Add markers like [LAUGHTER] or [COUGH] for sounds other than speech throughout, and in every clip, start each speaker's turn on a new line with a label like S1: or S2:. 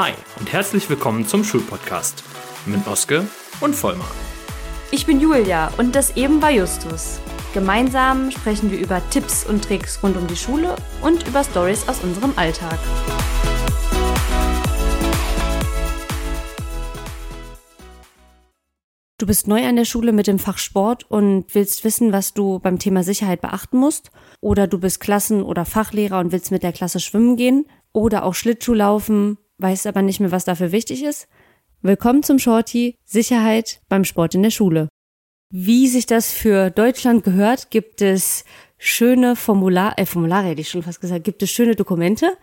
S1: Hi und herzlich willkommen zum Schulpodcast mit Oske und Vollmar.
S2: Ich bin Julia und das eben war Justus. Gemeinsam sprechen wir über Tipps und Tricks rund um die Schule und über Stories aus unserem Alltag. Du bist neu an der Schule mit dem Fach Sport und willst wissen, was du beim Thema Sicherheit beachten musst. Oder du bist Klassen- oder Fachlehrer und willst mit der Klasse schwimmen gehen. Oder auch Schlittschuh laufen, weißt aber nicht mehr, was dafür wichtig ist. Willkommen zum Shorty Sicherheit beim Sport in der Schule. Wie sich das für Deutschland gehört, gibt es schöne Formular, äh, Formulare hätte ich schon fast gesagt, gibt es schöne Dokumente,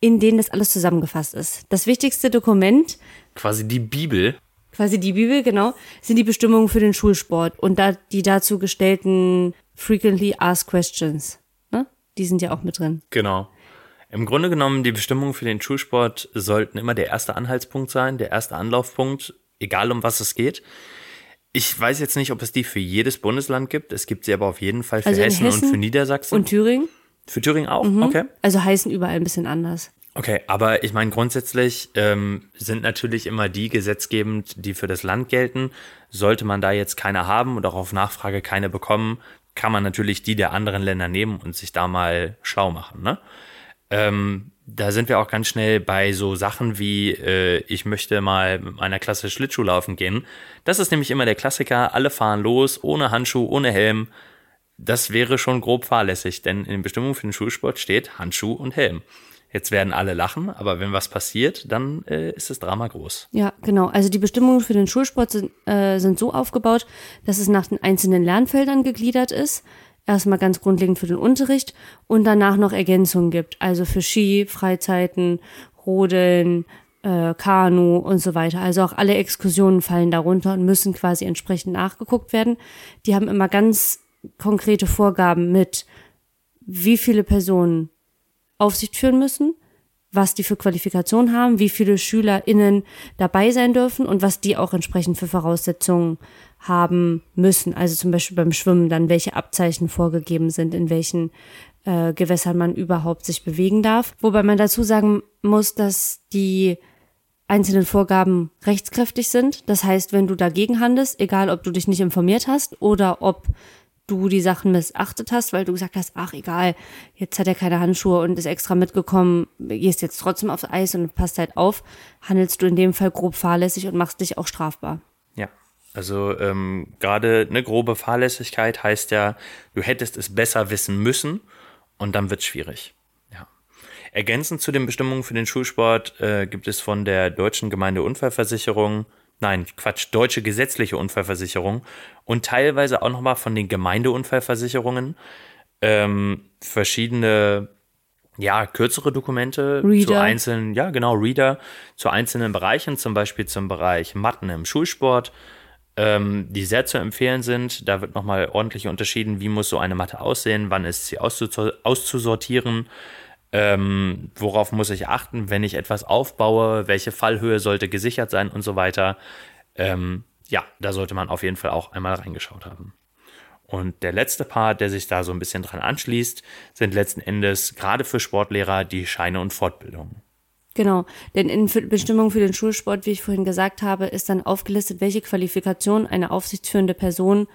S2: in denen das alles zusammengefasst ist. Das wichtigste Dokument.
S1: Quasi die Bibel
S2: quasi die Bibel, genau, sind die Bestimmungen für den Schulsport und da die dazu gestellten frequently asked questions. Ne? Die sind ja auch mit drin.
S1: Genau. Im Grunde genommen, die Bestimmungen für den Schulsport sollten immer der erste Anhaltspunkt sein, der erste Anlaufpunkt, egal um was es geht. Ich weiß jetzt nicht, ob es die für jedes Bundesland gibt. Es gibt sie aber auf jeden Fall für also Hessen, Hessen, und für Niedersachsen.
S2: Und Thüringen?
S1: Für Thüringen auch? Mhm. Okay.
S2: Also heißen überall ein bisschen anders.
S1: Okay, aber ich meine, grundsätzlich ähm, sind natürlich immer die gesetzgebend, die für das Land gelten. Sollte man da jetzt keine haben und auch auf Nachfrage keine bekommen, kann man natürlich die der anderen Länder nehmen und sich da mal schlau machen. Ne? Ähm, da sind wir auch ganz schnell bei so Sachen wie, äh, ich möchte mal mit meiner Klasse Schlittschuh laufen gehen. Das ist nämlich immer der Klassiker, alle fahren los, ohne Handschuh, ohne Helm. Das wäre schon grob fahrlässig, denn in den Bestimmungen für den Schulsport steht Handschuh und Helm. Jetzt werden alle lachen, aber wenn was passiert, dann äh, ist das Drama groß.
S2: Ja, genau. Also die Bestimmungen für den Schulsport sind, äh, sind so aufgebaut, dass es nach den einzelnen Lernfeldern gegliedert ist. Erstmal ganz grundlegend für den Unterricht und danach noch Ergänzungen gibt. Also für Ski, Freizeiten, Rodeln, äh, Kanu und so weiter. Also auch alle Exkursionen fallen darunter und müssen quasi entsprechend nachgeguckt werden. Die haben immer ganz konkrete Vorgaben mit, wie viele Personen Aufsicht führen müssen, was die für Qualifikation haben, wie viele SchülerInnen dabei sein dürfen und was die auch entsprechend für Voraussetzungen haben müssen. Also zum Beispiel beim Schwimmen dann, welche Abzeichen vorgegeben sind, in welchen äh, Gewässern man überhaupt sich bewegen darf. Wobei man dazu sagen muss, dass die einzelnen Vorgaben rechtskräftig sind. Das heißt, wenn du dagegen handelst, egal ob du dich nicht informiert hast oder ob du die Sachen missachtet hast, weil du gesagt hast, ach egal, jetzt hat er keine Handschuhe und ist extra mitgekommen, gehst jetzt trotzdem aufs Eis und passt halt auf, handelst du in dem Fall grob fahrlässig und machst dich auch strafbar.
S1: Ja. Also ähm, gerade eine grobe Fahrlässigkeit heißt ja, du hättest es besser wissen müssen und dann wird es schwierig. Ergänzend zu den Bestimmungen für den Schulsport äh, gibt es von der Deutschen Gemeindeunfallversicherung nein, Quatsch, deutsche gesetzliche Unfallversicherung und teilweise auch nochmal von den Gemeindeunfallversicherungen ähm, verschiedene, ja, kürzere Dokumente Reader. zu einzelnen, ja, genau, Reader zu einzelnen Bereichen, zum Beispiel zum Bereich Matten im Schulsport, ähm, die sehr zu empfehlen sind. Da wird nochmal ordentlich unterschieden, wie muss so eine Matte aussehen, wann ist sie auszusortieren ähm, worauf muss ich achten, wenn ich etwas aufbaue, welche Fallhöhe sollte gesichert sein und so weiter. Ähm, ja, da sollte man auf jeden Fall auch einmal reingeschaut haben. Und der letzte Part, der sich da so ein bisschen dran anschließt, sind letzten Endes gerade für Sportlehrer die Scheine und Fortbildungen.
S2: Genau, denn in Bestimmung für den Schulsport, wie ich vorhin gesagt habe, ist dann aufgelistet, welche Qualifikation eine aufsichtsführende Person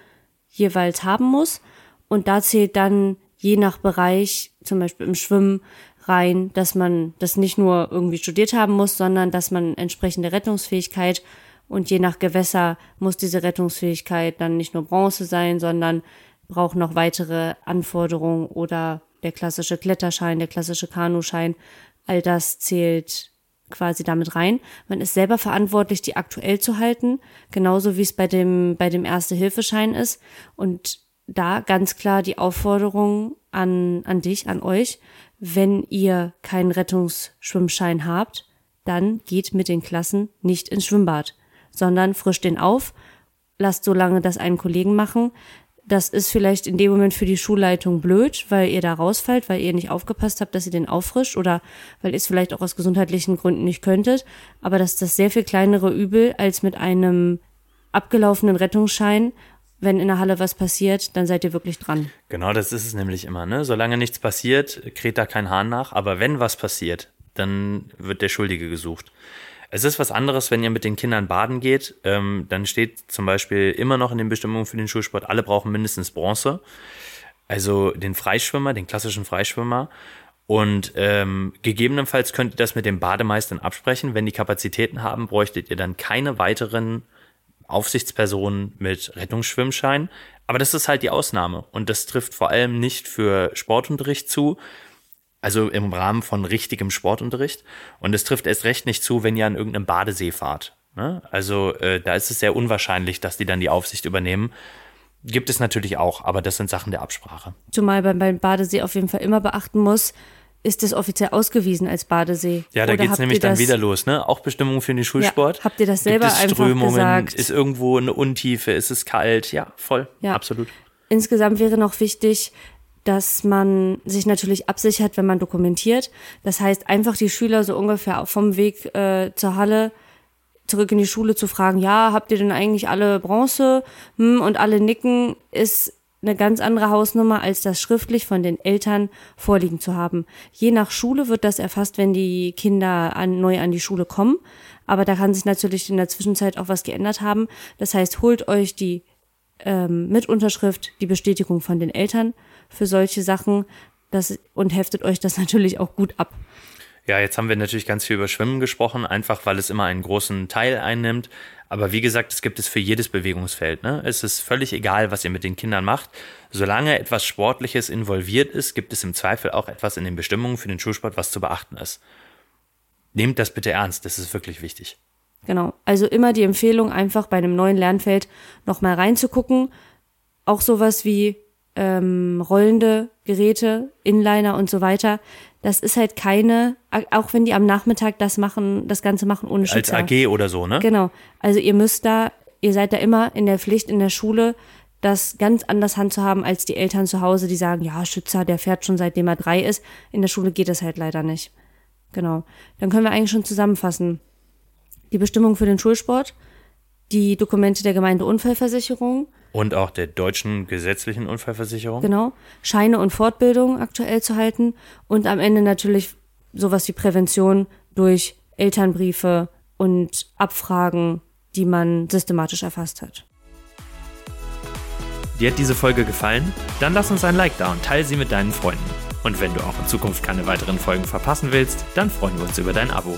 S2: jeweils haben muss. Und da zählt dann je nach Bereich, zum Beispiel im Schwimmen, rein, dass man das nicht nur irgendwie studiert haben muss, sondern dass man entsprechende Rettungsfähigkeit und je nach Gewässer muss diese Rettungsfähigkeit dann nicht nur Bronze sein, sondern braucht noch weitere Anforderungen oder der klassische Kletterschein, der klassische Kanuschein. All das zählt quasi damit rein. Man ist selber verantwortlich, die aktuell zu halten, genauso wie es bei dem, bei dem Erste-Hilfeschein ist. Und da ganz klar die Aufforderung an, an dich, an euch, wenn ihr keinen Rettungsschwimmschein habt, dann geht mit den Klassen nicht ins Schwimmbad, sondern frischt den auf, lasst so lange das einen Kollegen machen. Das ist vielleicht in dem Moment für die Schulleitung blöd, weil ihr da rausfällt, weil ihr nicht aufgepasst habt, dass ihr den auffrischt oder weil ihr es vielleicht auch aus gesundheitlichen Gründen nicht könntet. Aber das ist das sehr viel kleinere Übel als mit einem abgelaufenen Rettungsschein wenn in der Halle was passiert, dann seid ihr wirklich dran.
S1: Genau, das ist es nämlich immer. Ne? Solange nichts passiert, kräht da kein Hahn nach. Aber wenn was passiert, dann wird der Schuldige gesucht. Es ist was anderes, wenn ihr mit den Kindern baden geht. Ähm, dann steht zum Beispiel immer noch in den Bestimmungen für den Schulsport, alle brauchen mindestens Bronze. Also den Freischwimmer, den klassischen Freischwimmer. Und ähm, gegebenenfalls könnt ihr das mit dem Bademeistern absprechen. Wenn die Kapazitäten haben, bräuchtet ihr dann keine weiteren Aufsichtspersonen mit Rettungsschwimmschein. Aber das ist halt die Ausnahme. Und das trifft vor allem nicht für Sportunterricht zu, also im Rahmen von richtigem Sportunterricht. Und es trifft erst recht nicht zu, wenn ihr an irgendeinem Badesee fahrt. Ne? Also äh, da ist es sehr unwahrscheinlich, dass die dann die Aufsicht übernehmen. Gibt es natürlich auch, aber das sind Sachen der Absprache.
S2: Zumal man beim Badesee auf jeden Fall immer beachten muss, ist es offiziell ausgewiesen als Badesee?
S1: Ja, da geht es nämlich dann wieder los, ne? Auch Bestimmungen für den Schulsport.
S2: Ja, habt ihr das selber Gibt es einfach Strömungen? gesagt?
S1: Ist irgendwo eine Untiefe? Ist es kalt? Ja, voll. Ja. Absolut.
S2: Insgesamt wäre noch wichtig, dass man sich natürlich absichert, wenn man dokumentiert. Das heißt, einfach die Schüler so ungefähr vom Weg äh, zur Halle zurück in die Schule zu fragen, ja, habt ihr denn eigentlich alle Bronze? Hm, und alle nicken, ist eine ganz andere Hausnummer, als das schriftlich von den Eltern vorliegen zu haben. Je nach Schule wird das erfasst, wenn die Kinder an, neu an die Schule kommen. Aber da kann sich natürlich in der Zwischenzeit auch was geändert haben. Das heißt, holt euch die ähm, mit Unterschrift die Bestätigung von den Eltern für solche Sachen das, und heftet euch das [LAUGHS] natürlich auch gut ab.
S1: Ja, jetzt haben wir natürlich ganz viel über Schwimmen gesprochen, einfach weil es immer einen großen Teil einnimmt. Aber wie gesagt, es gibt es für jedes Bewegungsfeld. Ne? Es ist völlig egal, was ihr mit den Kindern macht. Solange etwas Sportliches involviert ist, gibt es im Zweifel auch etwas in den Bestimmungen für den Schulsport, was zu beachten ist. Nehmt das bitte ernst, das ist wirklich wichtig.
S2: Genau. Also immer die Empfehlung, einfach bei einem neuen Lernfeld nochmal reinzugucken. Auch sowas wie ähm, rollende Geräte, Inliner und so weiter. Das ist halt keine, auch wenn die am Nachmittag das machen, das Ganze machen ohne Schützer.
S1: Als AG oder so, ne?
S2: Genau. Also ihr müsst da, ihr seid da immer in der Pflicht in der Schule, das ganz anders handzuhaben als die Eltern zu Hause, die sagen, ja, Schützer, der fährt schon seitdem er drei ist. In der Schule geht das halt leider nicht. Genau. Dann können wir eigentlich schon zusammenfassen. Die Bestimmung für den Schulsport, die Dokumente der Gemeindeunfallversicherung,
S1: und auch der deutschen gesetzlichen Unfallversicherung.
S2: Genau. Scheine und Fortbildung aktuell zu halten. Und am Ende natürlich sowas wie Prävention durch Elternbriefe und Abfragen, die man systematisch erfasst hat.
S1: Dir hat diese Folge gefallen? Dann lass uns ein Like da und teile sie mit deinen Freunden. Und wenn du auch in Zukunft keine weiteren Folgen verpassen willst, dann freuen wir uns über dein Abo.